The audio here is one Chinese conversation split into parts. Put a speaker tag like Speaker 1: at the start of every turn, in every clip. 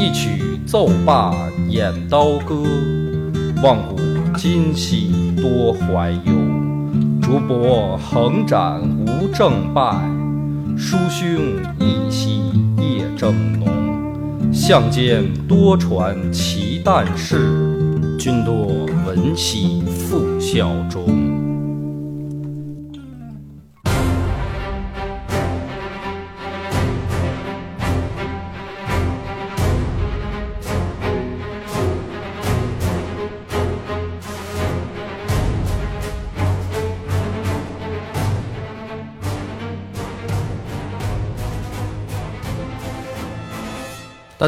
Speaker 1: 一曲奏罢演刀歌，望古今兮多怀忧。竹帛横展无正败，书兄一夕夜正浓。相间多传奇旦事。君多闻兮复效忠。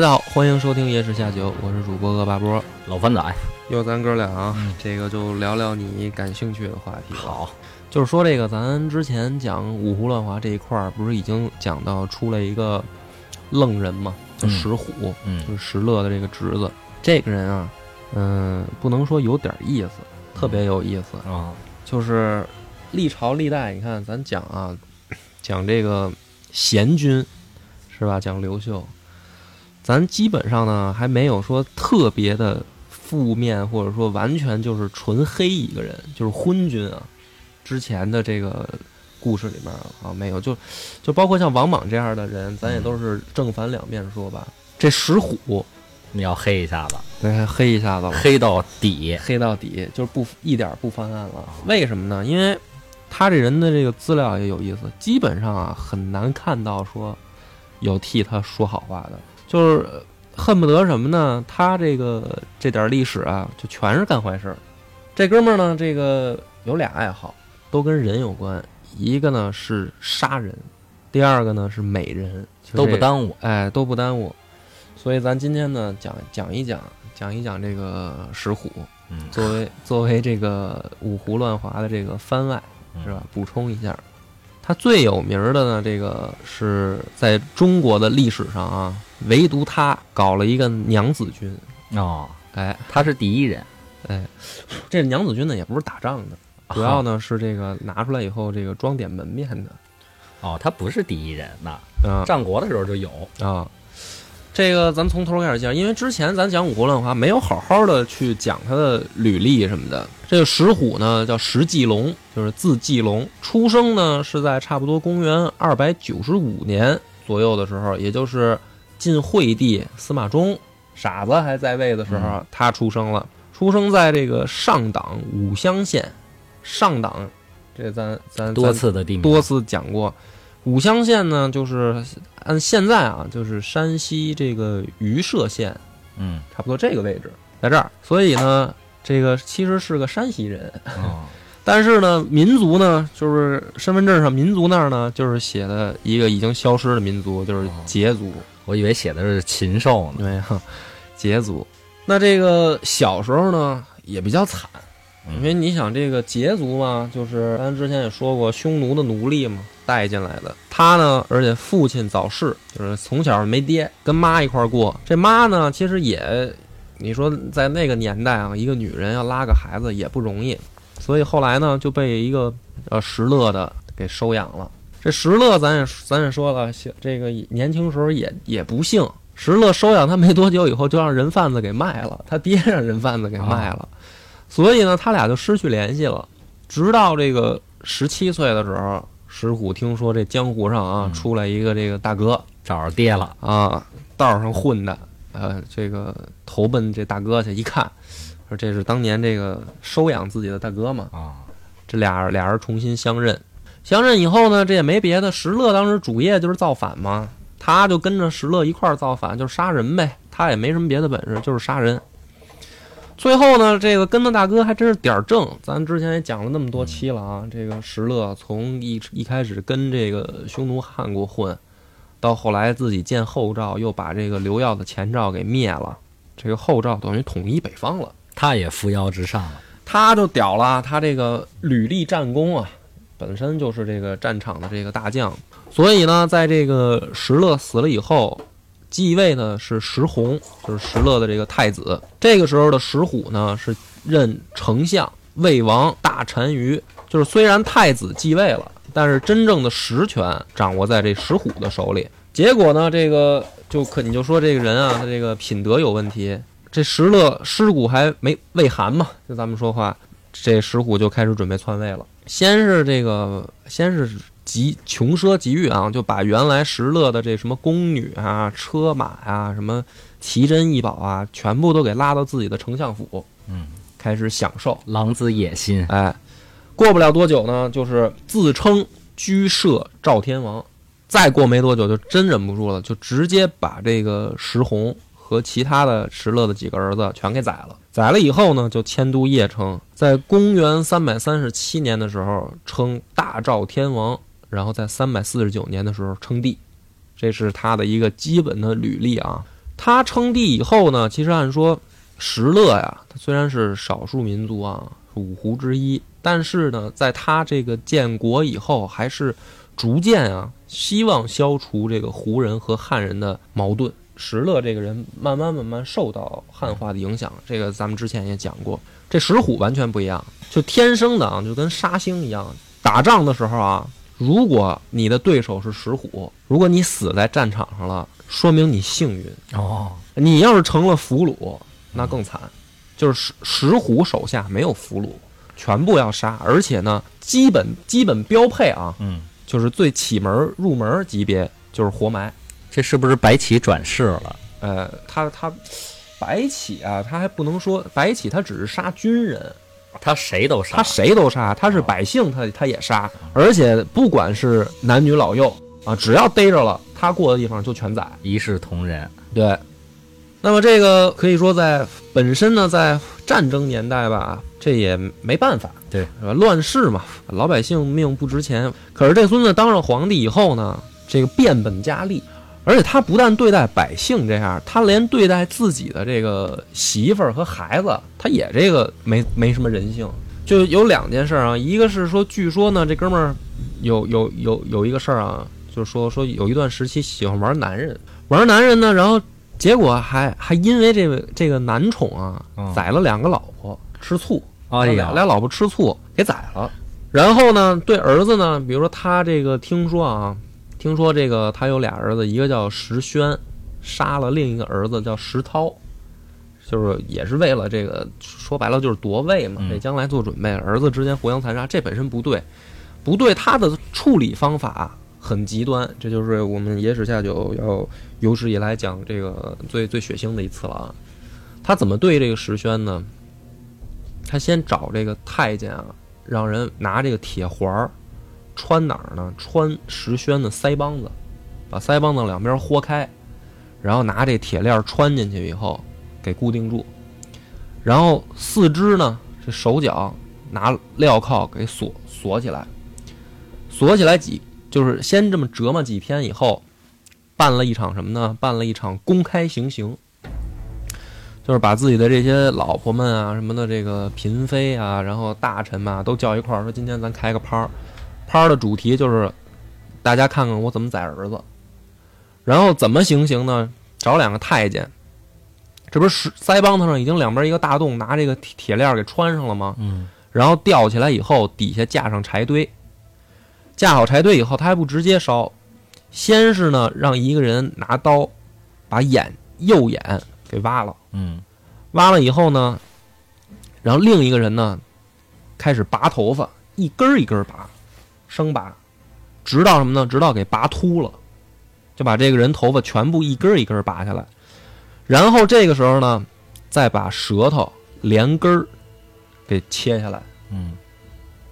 Speaker 2: 大家好，欢迎收听《夜市下酒》，我是主播恶霸波，
Speaker 1: 老番仔。
Speaker 2: 又咱哥俩啊，这个就聊聊你感兴趣的话题。
Speaker 1: 好，
Speaker 2: 就是说这个，咱之前讲五胡乱华这一块儿，不是已经讲到出了一个愣人嘛，叫石虎，
Speaker 1: 嗯，
Speaker 2: 就是石勒的这个侄子。这个人啊，嗯，不能说有点意思，特别有意思
Speaker 1: 啊。
Speaker 2: 就是历朝历代，你看咱讲啊，讲这个贤君是吧？讲刘秀，咱基本上呢还没有说特别的。负面或者说完全就是纯黑一个人，就是昏君啊。之前的这个故事里面啊，没有就就包括像王莽这样的人，咱也都是正反两面说吧。这石虎
Speaker 1: 你要黑一下子，
Speaker 2: 对，黑一下子，
Speaker 1: 黑到底，
Speaker 2: 黑到底，就是不一点不翻案了。为什么呢？因为他这人的这个资料也有意思，基本上啊很难看到说有替他说好话的，就是。恨不得什么呢？他这个这点历史啊，就全是干坏事儿。这哥们儿呢，这个有俩爱好，都跟人有关。一个呢是杀人，第二个呢是美人，
Speaker 1: 都不耽误。
Speaker 2: 哎，都不耽误。所以咱今天呢，讲讲一讲，讲一讲这个石虎。
Speaker 1: 嗯，
Speaker 2: 作为作为这个五胡乱华的这个番外，是吧？补充一下。他最有名的呢，这个是在中国的历史上啊，唯独他搞了一个娘子军
Speaker 1: 哦，
Speaker 2: 哎，
Speaker 1: 他是第一人，
Speaker 2: 哎，这娘子军呢也不是打仗的，主要呢是这个拿出来以后这个装点门面的，
Speaker 1: 哦，他不是第一人呐，
Speaker 2: 啊，
Speaker 1: 战国的时候就有
Speaker 2: 啊。这个咱从头开始讲，因为之前咱讲五胡乱华没有好好的去讲他的履历什么的。这个石虎呢叫石继龙，就是字继龙，出生呢是在差不多公元二百九十五年左右的时候，也就是晋惠帝司马衷傻子还在位的时候，他出生了。出生在这个上党武乡县，上党，这咱咱
Speaker 1: 多次的地名，
Speaker 2: 多次讲过。武乡县呢，就是按现在啊，就是山西这个榆社县，
Speaker 1: 嗯，
Speaker 2: 差不多这个位置，在这儿。所以呢，这个其实是个山西人，但是呢，民族呢，就是身份证上民族那儿呢，就是写的一个已经消失的民族，就是羯族。
Speaker 1: 我以为写的是禽兽呢，
Speaker 2: 对，羯族。那这个小时候呢，也比较惨。因为你想这个羯族嘛，就是咱之前也说过，匈奴的奴隶嘛，带进来的。他呢，而且父亲早逝，就是从小没爹，跟妈一块过。这妈呢，其实也，你说在那个年代啊，一个女人要拉个孩子也不容易，所以后来呢，就被一个呃石勒的给收养了。这石勒咱也咱也说了，这个年轻时候也也不幸，石勒收养他没多久以后，就让人贩子给卖了，他爹让人贩子给卖了。所以呢，他俩就失去联系了。直到这个十七岁的时候，石虎听说这江湖上啊出来一个这个大哥，
Speaker 1: 找着爹了。
Speaker 2: 啊，道上混的，呃，这个投奔这大哥去，一看，说这是当年这个收养自己的大哥嘛。
Speaker 1: 啊，
Speaker 2: 这俩俩人重新相认，相认以后呢，这也没别的，石勒当时主业就是造反嘛，他就跟着石勒一块儿造反，就是杀人呗，他也没什么别的本事，就是杀人。最后呢，这个跟的大哥还真是点儿正。咱之前也讲了那么多期了啊，这个石勒从一一开始跟这个匈奴汉国混，到后来自己建后赵，又把这个刘耀的前赵给灭了，这个后赵等于统一北方了。
Speaker 1: 他也扶摇直上了。
Speaker 2: 他就屌了，他这个屡立战功啊，本身就是这个战场的这个大将，所以呢，在这个石勒死了以后，继位呢是石弘，就是石勒的这个太子。这个时候的石虎呢，是任丞相、魏王、大单于，就是虽然太子继位了，但是真正的实权掌握在这石虎的手里。结果呢，这个就可你就说这个人啊，他这个品德有问题。这石勒尸骨还没未寒嘛，就咱们说话，这石虎就开始准备篡位了。先是这个，先是极穷奢极欲啊，就把原来石勒的这什么宫女啊、车马啊、什么奇珍异宝啊，全部都给拉到自己的丞相府，
Speaker 1: 嗯，
Speaker 2: 开始享受。
Speaker 1: 狼子野心，
Speaker 2: 哎，过不了多久呢，就是自称居摄赵天王。再过没多久，就真忍不住了，就直接把这个石弘和其他的石勒的几个儿子全给宰了。宰了以后呢，就迁都邺城。在公元三百三十七年的时候，称大赵天王，然后在三百四十九年的时候称帝。这是他的一个基本的履历啊。他称帝以后呢，其实按说石勒呀，他虽然是少数民族啊，五胡之一，但是呢，在他这个建国以后，还是逐渐啊，希望消除这个胡人和汉人的矛盾。石勒这个人慢慢慢慢受到汉化的影响，这个咱们之前也讲过。这石虎完全不一样，就天生的啊，就跟杀星一样。打仗的时候啊，如果你的对手是石虎，如果你死在战场上了，说明你幸运。
Speaker 1: 哦，
Speaker 2: 你要是成了俘虏，那更惨。就是石石虎手下没有俘虏，全部要杀，而且呢，基本基本标配啊，
Speaker 1: 嗯，
Speaker 2: 就是最起门入门级别就是活埋。
Speaker 1: 这是不是白起转世了？
Speaker 2: 呃，他他白起啊，他还不能说白起，他只是杀军人，
Speaker 1: 他谁都杀，
Speaker 2: 他谁都杀，他是百姓，他他也杀，而且不管是男女老幼啊，只要逮着了，他过的地方就全宰。
Speaker 1: 一视同仁。
Speaker 2: 对，那么这个可以说在本身呢，在战争年代吧，这也没办法，
Speaker 1: 对，
Speaker 2: 是吧？乱世嘛，老百姓命不值钱。可是这孙子当上皇帝以后呢，这个变本加厉，而且他不但对待百姓这样，他连对待自己的这个媳妇儿和孩子，他也这个没没什么人性。就有两件事啊，一个是说，据说呢，这哥们儿有有有有一个事儿啊，就是说说有一段时期喜欢玩男人，玩男人呢，然后结果还还因为这个这个男宠啊
Speaker 1: 嗯，
Speaker 2: 宰了两个老婆，吃醋，
Speaker 1: 哎呀，
Speaker 2: 俩俩老婆吃醋给宰了。然后呢，对儿子呢，比如说他这个听说啊，听说这个他有俩儿子，一个叫石轩，杀了另一个儿子叫石涛，就是也是为了这个说白了就是夺位嘛，
Speaker 1: 嗯
Speaker 2: 为将来做准备。儿子之间互相残杀，这本身不对，不对，他的处理方法很极端，这就是我们野史下酒要有史以来讲这个最最血腥的一次了啊。他怎么对这个石轩呢？他先找这个太监啊，让人拿这个铁环儿穿哪儿呢？穿石宣的腮帮子，把腮帮子两边豁开，然后拿这铁链穿进去以后给固定住，然后四肢呢，这手脚拿镣铐给锁锁起来，锁起来几就是先这么折磨几天以后，办了一场什么呢？办了一场公开行刑。就是把自己的这些老婆们啊、什么的这个嫔妃啊，然后大臣嘛，都叫一块儿说：“今天咱开个趴儿，趴儿的主题就是大家看看我怎么宰儿子。”然后怎么行刑呢？找两个太监，这不是腮帮子上已经两边一个大洞，拿这个铁铁链给穿上了吗？
Speaker 1: 嗯，
Speaker 2: 然后吊起来以后，底下架上柴堆，架好柴堆以后，他还不直接烧，先是呢让一个人拿刀把眼右眼给挖了。
Speaker 1: 嗯，
Speaker 2: 挖了以后呢，然后另一个人呢开始拔头发，一根儿一根儿拔，生拔，直到什么呢？直到给拔秃了，就把这个人头发全部一根儿一根儿拔下来。然后这个时候呢，再把舌头连根儿给切下来，
Speaker 1: 嗯，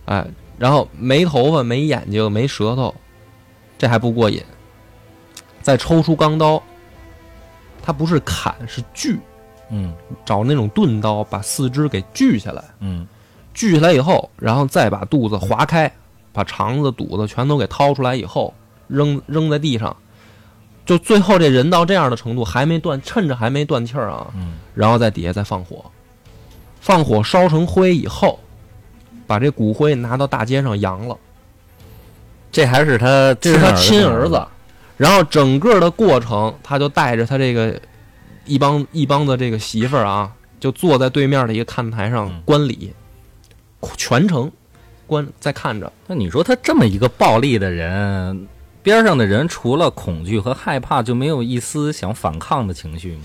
Speaker 2: 哎，然后没头发、没眼睛、没舌头，这还不过瘾，再抽出钢刀，它不是砍是锯，
Speaker 1: 嗯，
Speaker 2: 找那种钝刀把四肢给锯下来，
Speaker 1: 嗯，
Speaker 2: 锯下来以后，然后再把肚子划开，把肠子、肚子全都给掏出来以后，扔扔在地上，就最后这人到这样的程度，还没断，趁着还没断气儿啊，
Speaker 1: 嗯
Speaker 2: 然后在底下再放火，放火烧成灰以后，把这骨灰拿到大街上扬了。
Speaker 1: 这还是他，
Speaker 2: 这是他亲
Speaker 1: 儿
Speaker 2: 儿子。然后整个的过程，他就带着他这个一帮一帮的这个媳妇儿啊，就坐在对面的一个看台上
Speaker 1: 嗯
Speaker 2: 观礼，全程观在看着。
Speaker 1: 那你说他这么一个暴力的人，边上的人除了恐惧和害怕，就没有一丝想反抗的情绪吗？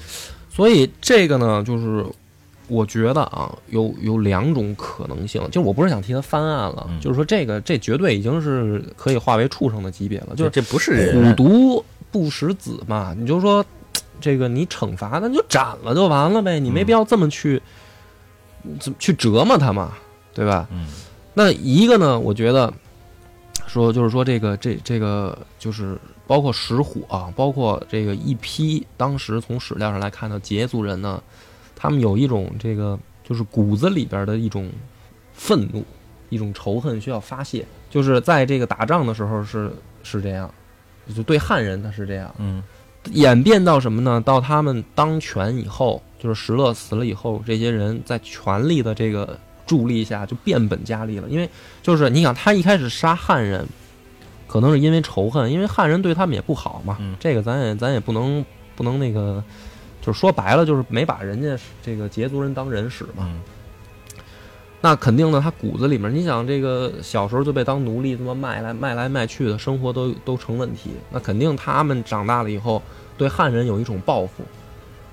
Speaker 2: 所以这个呢，就是我觉得啊，有有两种可能性。就我不是想替他翻案了，
Speaker 1: 嗯
Speaker 2: 就是说这个这绝对已经是可以化为畜生的级别了，就是
Speaker 1: 这不是
Speaker 2: 虎，毒不食子嘛，你就说这个你惩罚那你就斩了就完了呗，你没必要这么去、怎么去折磨他嘛，对吧？
Speaker 1: 嗯
Speaker 2: 那一个呢，我觉得说就是说这个这这个就是包括石虎啊，包括这个一批当时从史料上来看的羯族人呢，他们有一种这个就是骨子里边的一种愤怒，一种仇恨需要发泄，就是在这个打仗的时候是是这样，就对汉人他是这样，
Speaker 1: 嗯。
Speaker 2: 演变到什么呢？到他们当权以后，就是石勒死了以后，这些人在权力的这个助力下就变本加厉了。因为就是你想，他一开始杀汉人，可能是因为仇恨，因为汉人对他们也不好嘛。
Speaker 1: 嗯
Speaker 2: 这个咱也咱也不能不能那个，就是说白了，就是没把人家这个羯族人当人使嘛。
Speaker 1: 嗯
Speaker 2: 那肯定呢，他骨子里面，你想这个小时候就被当奴隶这么卖来卖来卖去的，生活都都成问题。那肯定他们长大了以后，对汉人有一种报复，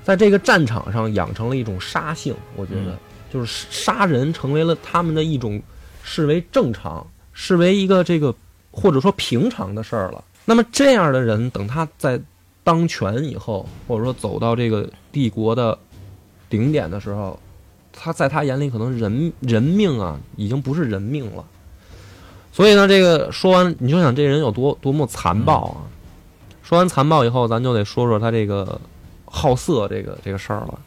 Speaker 2: 在这个战场上养成了一种杀性。我觉得，
Speaker 1: 嗯
Speaker 2: 就是杀人成为了他们的一种视为正常、视为一个这个或者说平常的事儿了。那么这样的人，等他在当权以后，或者说走到这个帝国的顶点的时候，他在他眼里可能人人命啊，已经不是人命了。所以呢，这个说完，你就想这人有多多么残暴啊！说完残暴以后，咱就得说说他这个好色这个这个事儿了。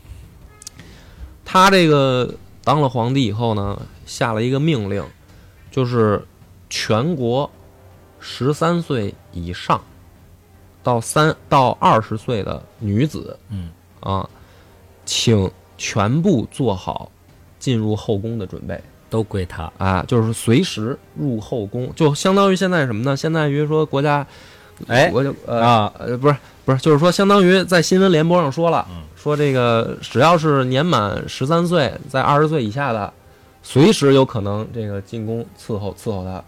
Speaker 2: 他这个当了皇帝以后呢，下了一个命令，就是全国十三岁以上到三到二十岁的女子
Speaker 1: 嗯
Speaker 2: 啊，请全部做好进入后宫的准备
Speaker 1: 都归他。
Speaker 2: 啊，就是随时入后宫，就相当于现在什么呢？相当于说国家，
Speaker 1: 哎
Speaker 2: 我就呃
Speaker 1: 啊
Speaker 2: 呃不是不是，就是说相当于在新闻联播上说了，
Speaker 1: 嗯
Speaker 2: 说这个只要是年满十三岁，在二十岁以下的，随时有可能这个进宫伺候伺候他，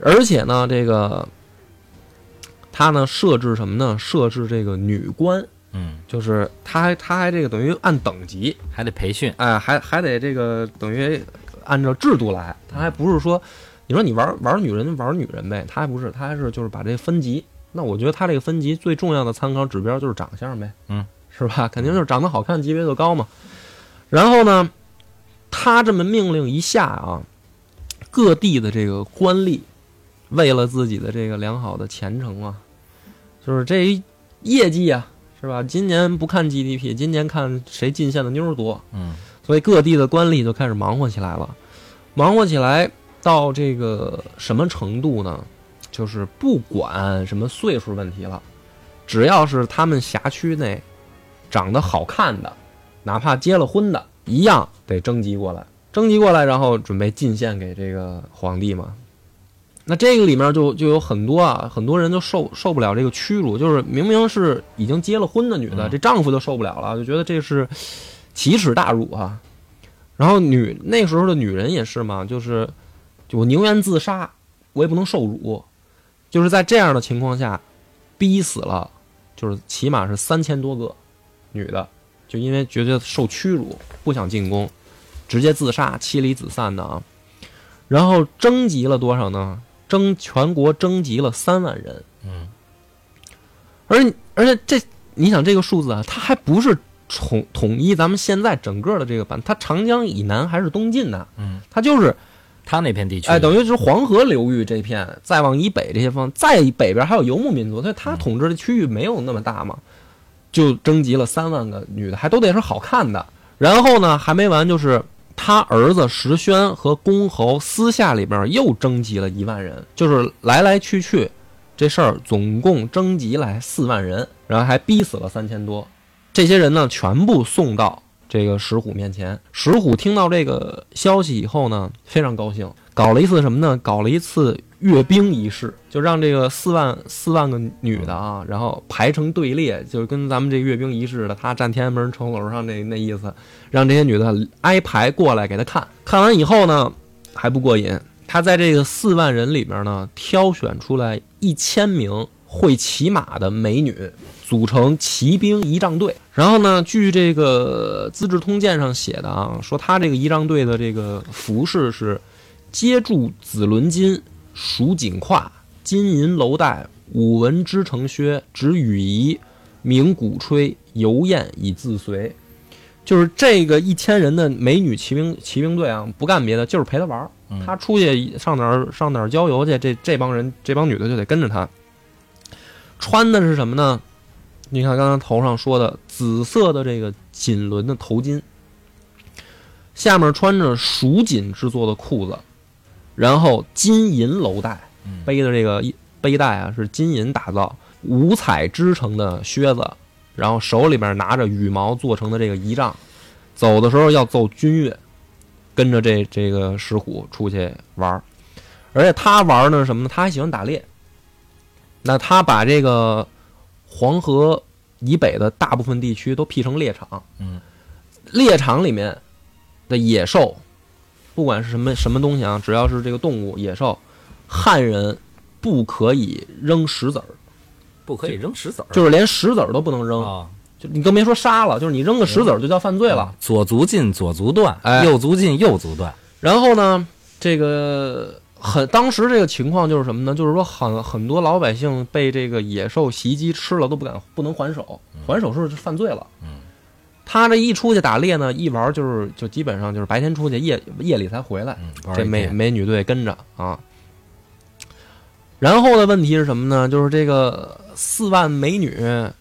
Speaker 2: 而且呢，这个他呢设置什么呢？设置这个女官。
Speaker 1: 嗯，
Speaker 2: 就是他还他还这个等于按等级，
Speaker 1: 还得培训。
Speaker 2: 哎，还还得这个等于按照制度来，他还不是说，你说你玩玩女人就玩女人呗，他还不是，他还是就是把这分级。那我觉得他这个分级最重要的参考指标就是长相呗，
Speaker 1: 嗯，
Speaker 2: 是吧？肯定就是长得好看，级别就高嘛。然后呢，他这么命令一下啊，各地的这个官吏为了自己的这个良好的前程啊，就是这一业绩啊，是吧？今年不看 GDP，今年看谁进献的妞儿多，
Speaker 1: 嗯
Speaker 2: 所以各地的官吏就开始忙活起来了。忙活起来到这个什么程度呢？就是不管什么岁数问题了，只要是他们辖区内长得好看的，哪怕结了婚的，一样得征集过来，征集过来，然后准备进献给这个皇帝嘛。那这个里面就就有很多啊，很多人就受受不了这个屈辱，就是明明是已经结了婚的女的，
Speaker 1: 嗯
Speaker 2: 这丈夫就受不了了，就觉得这是奇耻大辱啊。然后女那时候的女人也是嘛，就是就我宁愿自杀，我也不能受辱。就是在这样的情况下，逼死了，就是起码是三千多个女的，就因为觉得受屈辱，不想进宫，直接自杀，妻离子散的啊。然后征集了多少呢？征全国征集了三万人，
Speaker 1: 嗯
Speaker 2: 而而且这你想这个数字啊，它还不是统统一咱们现在整个的这个版，它长江以南还是东晋呢，
Speaker 1: 嗯，
Speaker 2: 它就是
Speaker 1: 他那片地区，
Speaker 2: 哎，等于是黄河流域这片，再往以北这些方，再北边还有游牧民族，所以他统治的区域没有那么大嘛，就征集了三万个女的，还都得是好看的。然后呢，还没完，就是他儿子石宣和公侯私下里边又征集了一万人，就是来来去去，这事儿总共征集来四万人，然后还逼死了三千多。这些人呢，全部送到这个石虎面前。石虎听到这个消息以后呢，非常高兴，搞了一次什么呢？搞了一次阅兵仪式，就让这个四万四万个女的啊，然后排成队列，就是跟咱们这阅兵仪式的，他站天安门城楼上那那意思，让这些女的挨排过来给他看。看完以后呢，还不过瘾，他在这个四万人里面呢，挑选出来一千名会骑马的美女。组成骑兵仪仗队，然后呢，据这个《资治通鉴》上写的啊，说他这个仪仗队的这个服饰是：皆著紫纶巾，蜀锦胯，金银楼带，五纹织成靴，执羽仪，鸣鼓吹，游宴以自随。就是这个一千人的美女骑兵骑兵队啊，不干别的，就是陪他玩儿。他出去上哪儿上哪儿郊游去，这这帮人这帮女的就得跟着他。穿的是什么呢？你看，刚才头上说的紫色的这个锦纶的头巾，下面穿着蜀锦制作的裤子，然后金银楼带，背的这个背带啊是金银打造，五彩织成的靴子，然后手里边拿着羽毛做成的这个仪仗，走的时候要奏军乐，跟着这这个石虎出去玩儿，而且他玩呢什么呢？他还喜欢打猎，那他把这个黄河以北的大部分地区都辟成猎场，
Speaker 1: 嗯，
Speaker 2: 猎场里面的野兽，不管是什么什么东西啊，只要是这个动物野兽，汉人不可以扔石子儿，
Speaker 1: 不可以扔石子儿，
Speaker 2: 就是连石子儿都不能扔，
Speaker 1: 啊，
Speaker 2: 就你更别说杀了，就是你扔个石子儿就叫犯罪了。
Speaker 1: 左足进左足断，
Speaker 2: 哎。
Speaker 1: 右足进右足断，
Speaker 2: 然后呢，这个很当时这个情况就是什么呢？就是说很很多老百姓被这个野兽袭击吃了都不敢不能还手，还手是犯罪了。
Speaker 1: 嗯，
Speaker 2: 他这一出去打猎呢，一玩就是就基本上就是白天出去，夜夜里才回来。
Speaker 1: 嗯，
Speaker 2: 这美美女队跟着啊。然后的问题是什么呢？就是这个四万美女，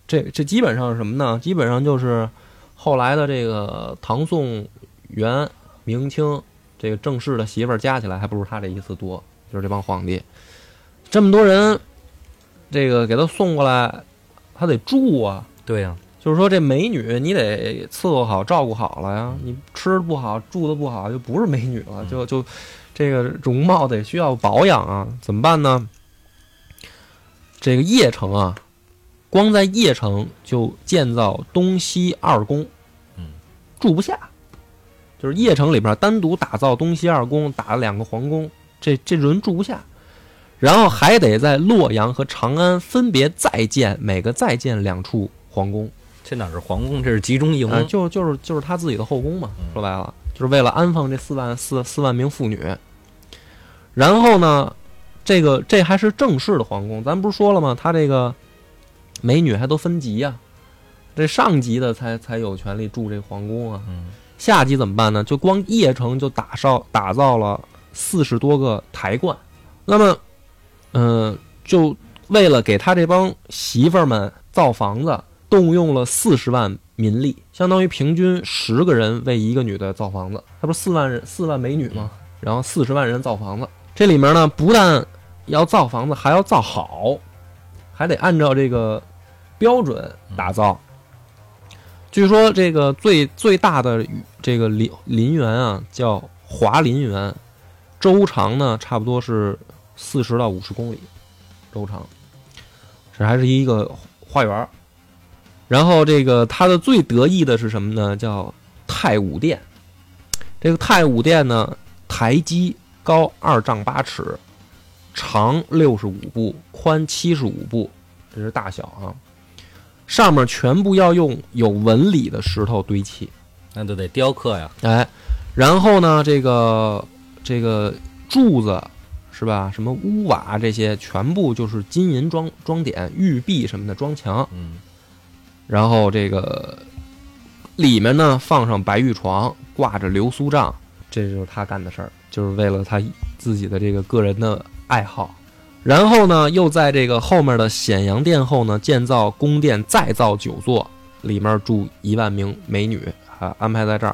Speaker 2: 这这基本上是什么呢？基本上就是后来的这个唐宋元明清这个正式的媳妇儿加起来，还不如他这一次多。就是这帮皇帝，这么多人，这个给他送过来，他得住啊。
Speaker 1: 对呀，
Speaker 2: 就是说，这美女你得伺候好、照顾好了呀。你吃的不好、住的不好，就不是美女了，就就这个容貌得需要保养啊。怎么办呢？这个邺城啊，光在邺城就建造东西二宫，
Speaker 1: 嗯，
Speaker 2: 住不下。就是邺城里边单独打造东西二宫，打了两个皇宫，这这人住不下。然后还得在洛阳和长安分别再建，每个再建两处皇宫。
Speaker 1: 这哪是皇宫，这是集中营。
Speaker 2: 啊，就就是就是他自己的后宫嘛，
Speaker 1: 嗯
Speaker 2: 说白了，就是为了安放这四万四四万名妇女。然后呢，这个这还是正式的皇宫，咱不是说了吗？他这个美女还都分级呀、这上级的才才有权利住这皇宫啊。
Speaker 1: 嗯，
Speaker 2: 下级怎么办呢？就光邺城就打造打造了四十多个台观，那么，嗯、就为了给他这帮媳妇儿们造房子，动用了四十万民力，相当于平均十个人为一个女的造房子，他不是四万人四万美女吗？然后四十万人造房子，这里面呢不但要造房子，还要造好，还得按照这个标准打造。据说这个最最大的这个林林园啊，叫华林园，周长呢差不多是四十到五十公里，周长。这还是一个花园。然后这个它的最得意的是什么呢？叫太武殿。这个太武殿呢，台基高二丈八尺，长六十五步，宽七十五步，这是大小啊。上面全部要用有纹理的石头堆砌，
Speaker 1: 那就得雕刻呀。
Speaker 2: 哎，然后呢，这个这个柱子是吧？什么屋瓦这些全部就是金银装装点，玉璧什么的装墙，
Speaker 1: 嗯，
Speaker 2: 然后这个里面呢放上白玉床，挂着流苏帐，这就是他干的事儿，就是为了他自己的这个个人的爱好。然后呢，又在这个后面的显阳殿后呢建造宫殿，再造九座，里面住一万名美女啊，安排在这儿。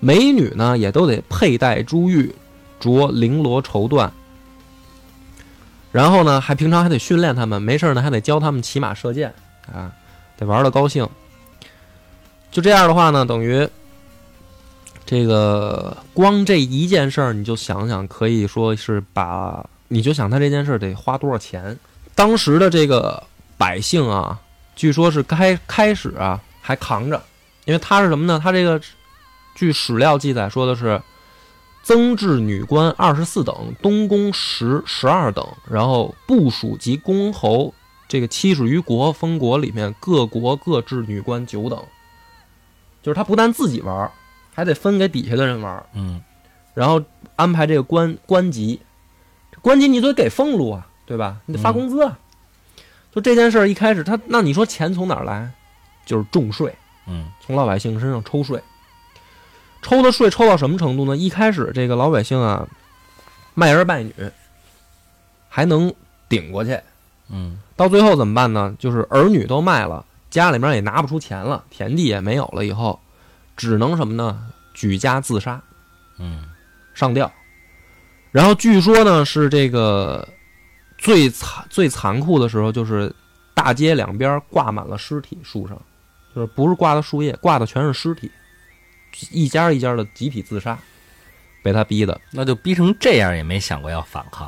Speaker 2: 美女呢也都得佩戴珠玉，着绫罗绸缎。然后呢，还平常还得训练他们，没事呢还得教他们骑马射箭啊，得玩的高兴。就这样的话呢，等于这个光这一件事儿，你就想想，可以说是把你就想他这件事得花多少钱。当时的这个百姓啊，据说是开开始啊还扛着，因为他是什么呢？他这个据史料记载说的是。增置女官二十四等，东宫十十二等，然后部属及公侯这个七十余国封国里面，各国各置女官九等。就是他不但自己玩，还得分给底下的人玩。
Speaker 1: 嗯，
Speaker 2: 然后安排这个官官级，官级你得给俸禄啊，对吧？你得发工资啊。就这件事儿一开始，他那你说钱从哪儿来？就是重税，
Speaker 1: 嗯，
Speaker 2: 从老百姓身上抽税。抽的税抽到什么程度呢？一开始这个老百姓啊，卖儿卖女还能顶过去，
Speaker 1: 嗯，
Speaker 2: 到最后怎么办呢？就是儿女都卖了，家里面也拿不出钱了，田地也没有了，以后只能什么呢？举家自杀，
Speaker 1: 嗯，
Speaker 2: 上吊。然后据说呢，是这个最残最残酷的时候，就是大街两边挂满了尸体，树上就是不是挂的树叶，挂的全是尸体。一家一家的集体自杀，被他逼的
Speaker 1: 那就逼成这样，也没想过要反抗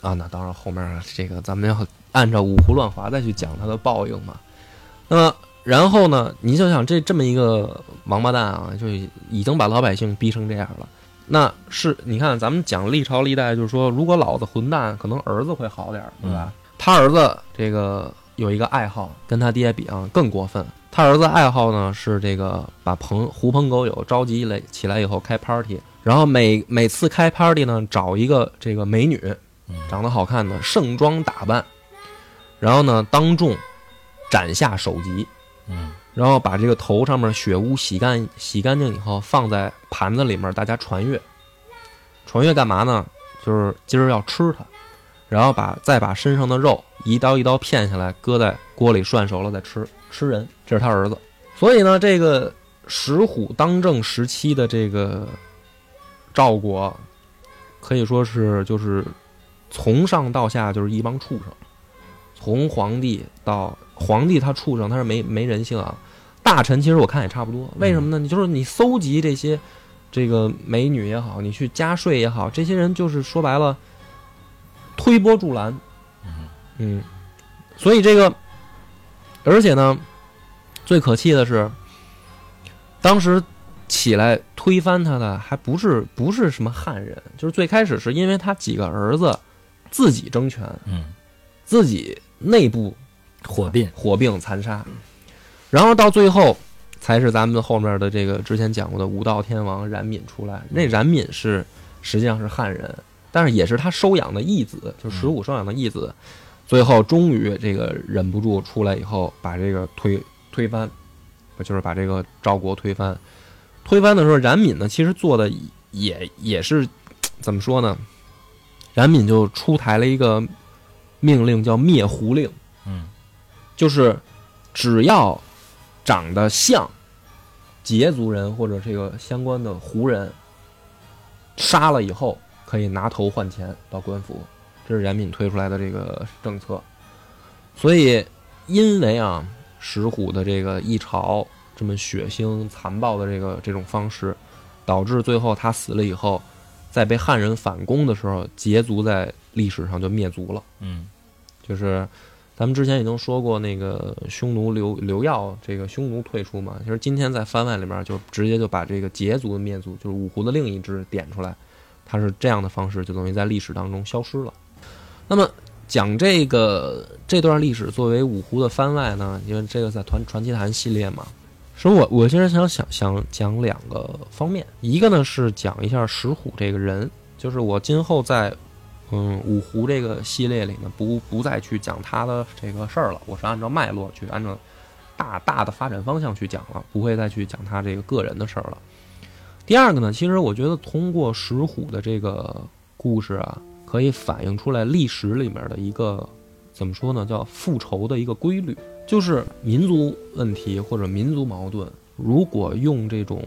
Speaker 2: 啊！那当然，后面这个咱们要按照五胡乱华再去讲他的报应嘛。那么，然后呢？你就想这这么一个王八蛋啊，就已经把老百姓逼成这样了。那是你看，咱们讲历朝历代，就是说，如果老子混蛋，可能儿子会好点，对吧？他儿子这个有一个爱好，跟他爹比啊更过分。他儿子爱好呢是这个，把朋狐朋狗友召集来起来以后开 party，然后每每次开 party 呢找一个这个美女，长得好看的盛装打扮，然后呢当众斩下首级，
Speaker 1: 嗯，
Speaker 2: 然后把这个头上面血污洗干洗干净以后放在盘子里面，大家传阅，传阅干嘛呢？就是今儿要吃它，然后把再把身上的肉一刀一刀片下来，搁在锅里涮熟了再吃。吃人，这是他儿子，所以呢，这个石虎当政时期的这个赵国，可以说是就是从上到下就是一帮畜生，从皇帝到皇帝他畜生他是没没人性啊，大臣其实我看也差不多，为什么呢？你就是你搜集这些这个美女也好，你去加税也好，这些人就是说白了推波助澜，嗯，所以这个。而且呢，最可气的是，当时起来推翻他的还不是不是什么汉人，就是最开始是因为他几个儿子自己争权，
Speaker 1: 嗯，
Speaker 2: 自己内部
Speaker 1: 火并。
Speaker 2: 火并残杀，然后到最后才是咱们后面的这个之前讲过的武道天王冉闵出来。那冉闵是实际上是汉人，但是也是他收养的义子，就石虎收养的义子。最后终于这个忍不住出来以后，把这个推推翻，就是把这个赵国推翻。推翻的时候，冉闵呢其实做的也也是怎么说呢？冉闵就出台了一个命令，叫灭胡令。
Speaker 1: 嗯，
Speaker 2: 就是只要长得像羯族人或者这个相关的胡人，杀了以后可以拿头换钱到官府。这是冉闵推出来的这个政策，所以因为啊石虎的这个一朝这么血腥残暴的这个这种方式，导致最后他死了以后，在被汉人反攻的时候，羯族在历史上就灭族了。
Speaker 1: 嗯，
Speaker 2: 就是咱们之前已经说过那个匈奴刘刘耀这个匈奴退出嘛，其实今天在番外里面就直接就把这个羯族的灭族，就是五胡的另一支点出来，他是这样的方式，就等于在历史当中消失了。那么讲这个这段历史作为五胡的番外呢，因为这个在传传奇谈系列嘛，所以我我其实想想想讲两个方面，一个呢是讲一下石虎这个人，就是我今后在嗯五胡这个系列里呢，不不再去讲他的这个事儿了，我是按照脉络去按照大大的发展方向去讲了，不会再去讲他这个个人的事儿了。第二个呢，其实我觉得通过石虎的这个故事啊。可以反映出来历史里面的一个怎么说呢？叫复仇的一个规律，就是民族问题或者民族矛盾，如果用这种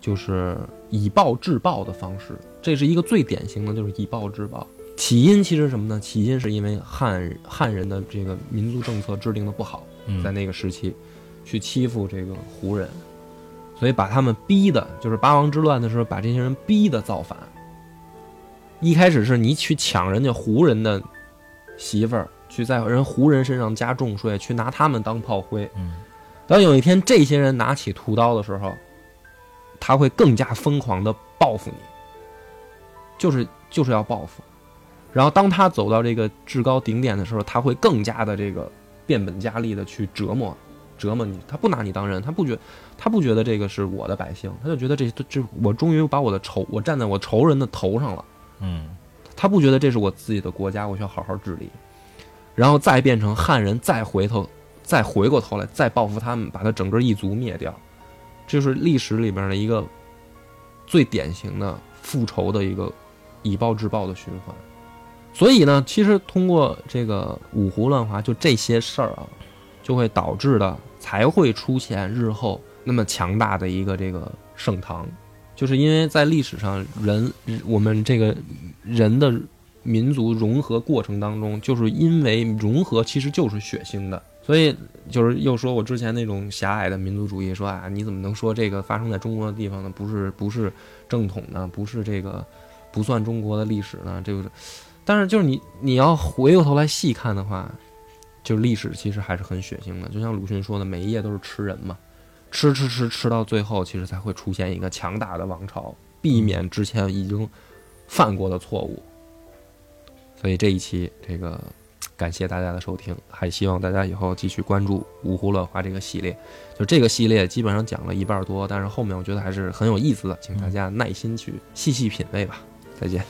Speaker 2: 就是以暴制暴的方式，这是一个最典型的，就是以暴制暴。起因其实是什么呢？起因是因为汉汉人的这个民族政策制定的不好，
Speaker 1: 嗯
Speaker 2: 在那个时期去欺负这个胡人，所以把他们逼的，就是八王之乱的时候，把这些人逼的造反。一开始是你去抢人家胡人的媳妇儿，去在人胡人身上加重税，去拿他们当炮灰。
Speaker 1: 嗯
Speaker 2: 当有一天这些人拿起屠刀的时候，他会更加疯狂的报复你，就是就是要报复。然后当他走到这个至高顶点的时候，他会更加的这个变本加厉的去折磨折磨你。他不拿你当人，他不觉他不觉得这个是我的百姓，他就觉得这这我终于把我的仇我站在我仇人的头上了。
Speaker 1: 嗯
Speaker 2: 他不觉得这是我自己的国家，我需要好好治理，然后再变成汉人，再回头，再回过头来，再报复他们，把他整个一族灭掉，这是历史里边的一个最典型的复仇的一个以暴制暴的循环。所以呢，其实通过这个五胡乱华，就这些事儿啊，就会导致的才会出现日后那么强大的一个这个盛唐，就是因为在历史上人我们这个人的民族融合过程当中，就是因为融合其实就是血腥的，所以就是又说我之前那种狭隘的民族主义，说啊你怎么能说这个发生在中国的地方呢？不是不是正统的，不是这个不算中国的历史呢？这个，但是就是你你要回过头来细看的话，就历史其实还是很血腥的，就像鲁迅说的，每一页都是吃人嘛，吃吃吃吃到最后，其实才会出现一个强大的王朝，避免之前已经犯过的错误。所以这一期这个感谢大家的收听，还希望大家以后继续关注五胡乱华这个系列。就这个系列基本上讲了一半多，但是后面我觉得还是很有意思的，请大家耐心去细细品味吧。再见。